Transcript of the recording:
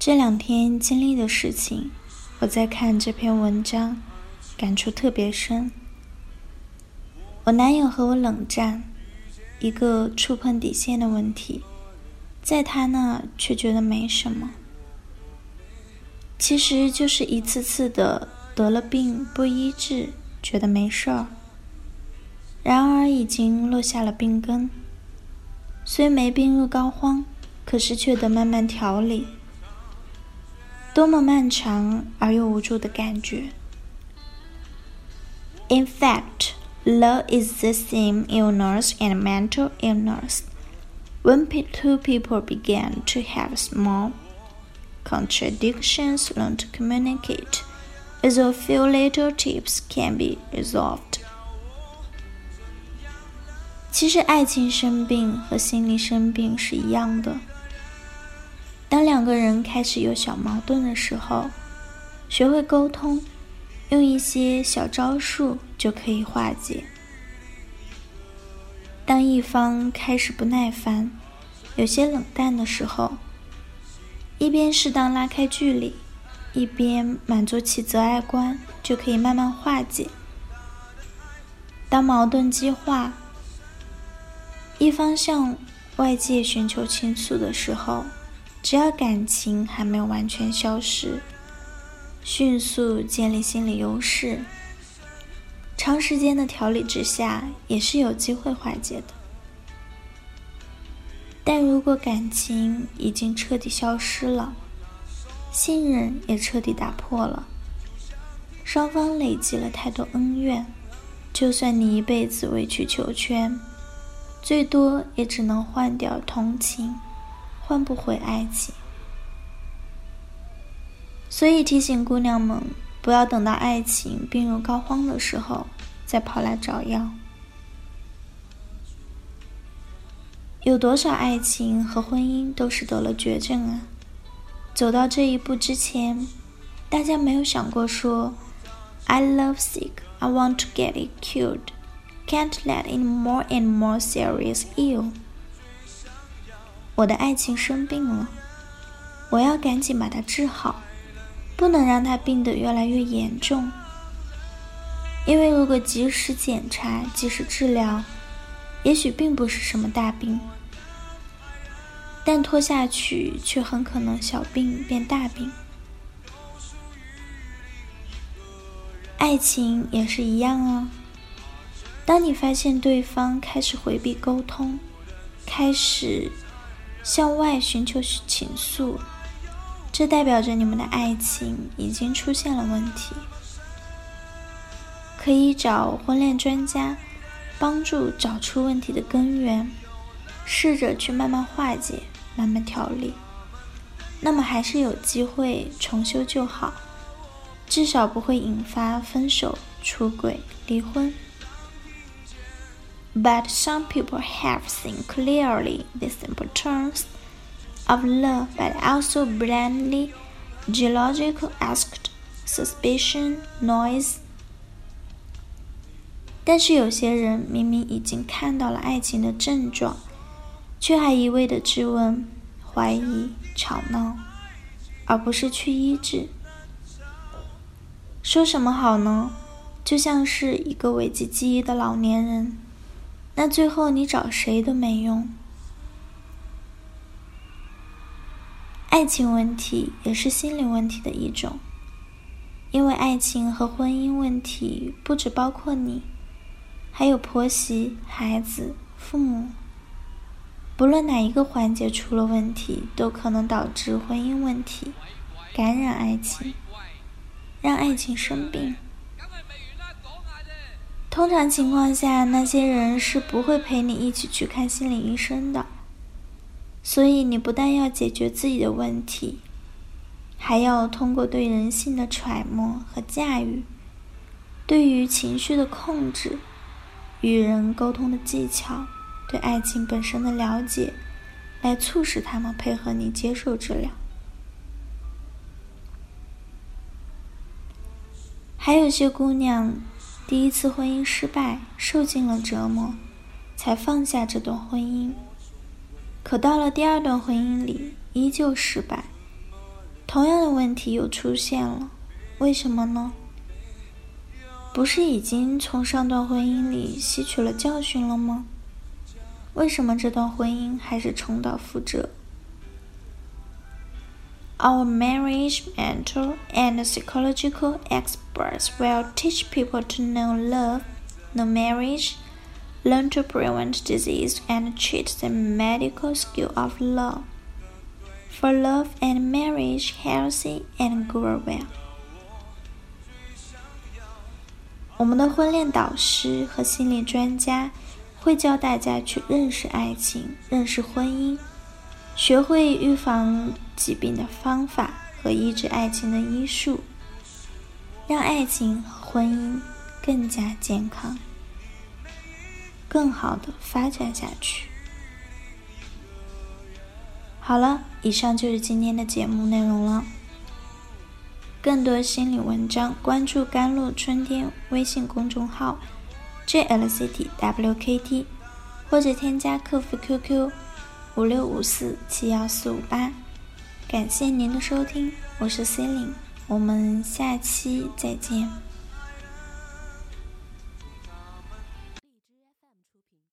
这两天经历的事情，我在看这篇文章，感触特别深。我男友和我冷战，一个触碰底线的问题，在他那却觉得没什么。其实就是一次次的得了病不医治，觉得没事儿，然而已经落下了病根。虽没病入膏肓，可是却得慢慢调理。多么漫长而又无助的感觉。In fact, love is the same illness and mental illness. When two people begin to have small contradictions, learn to communicate, with a few little tips can be resolved. 其实，爱情生病和心理生病是一样的。 两个人开始有小矛盾的时候，学会沟通，用一些小招数就可以化解。当一方开始不耐烦、有些冷淡的时候，一边适当拉开距离，一边满足其择爱观，就可以慢慢化解。当矛盾激化，一方向外界寻求倾诉的时候，只要感情还没有完全消失，迅速建立心理优势，长时间的调理之下也是有机会化解的。但如果感情已经彻底消失了，信任也彻底打破了，双方累积了太多恩怨，就算你一辈子委曲求全，最多也只能换掉同情。换不回爱情，所以提醒姑娘们，不要等到爱情病入膏肓的时候再跑来找药。有多少爱情和婚姻都是得了绝症啊？走到这一步之前，大家没有想过说：“I love sick, I want to get it cured, can't let in more and more serious ill。”我的爱情生病了，我要赶紧把它治好，不能让它病得越来越严重。因为如果及时检查、及时治疗，也许并不是什么大病，但拖下去却很可能小病变大病。爱情也是一样啊。当你发现对方开始回避沟通，开始……向外寻求倾诉，这代表着你们的爱情已经出现了问题。可以找婚恋专家帮助找出问题的根源，试着去慢慢化解、慢慢调理，那么还是有机会重修旧好，至少不会引发分手、出轨、离婚。But some people have seen clearly the simple terms of love, but also blindly geological asked suspicion, noise. 但是有些人明明已经看到了爱情的症状，却还一味的质问、怀疑、吵闹，而不是去医治。说什么好呢？就像是一个危机记忆的老年人。 那最后你找谁都没用。爱情问题也是心理问题的一种，因为爱情和婚姻问题不只包括你，还有婆媳、孩子、父母。不论哪一个环节出了问题，都可能导致婚姻问题，感染爱情，让爱情生病。通常情况下，那些人是不会陪你一起去看心理医生的。所以，你不但要解决自己的问题，还要通过对人性的揣摩和驾驭，对于情绪的控制，与人沟通的技巧，对爱情本身的了解，来促使他们配合你接受治疗。还有些姑娘，第一次婚姻失败，受尽了折磨，才放下这段婚姻。可到了第二段婚姻里，依旧失败，同样的问题又出现了，为什么呢？不是已经从上段婚姻里吸取了教训了吗？为什么这段婚姻还是重蹈覆辙 ？Our marriage mentor and psychological experts will teach people to know love, know marriage, learn to prevent disease, and treat the medical skill of love. For love and marriage healthy and grow well. 我们的婚恋导师和心理专家会教大家去认识爱情，认识婚姻。 学会预防疾病的方法和医治爱情的医术，让爱情和婚姻更加健康、更好的发展下去。好了，以上就是今天的节目内容了。更多心理文章，关注“甘露春天”微信公众号 “jlctwkt”，或者添加客服 QQ。五六五四七幺四五八，感谢您的收听，我是 Celine，，我们下期再见。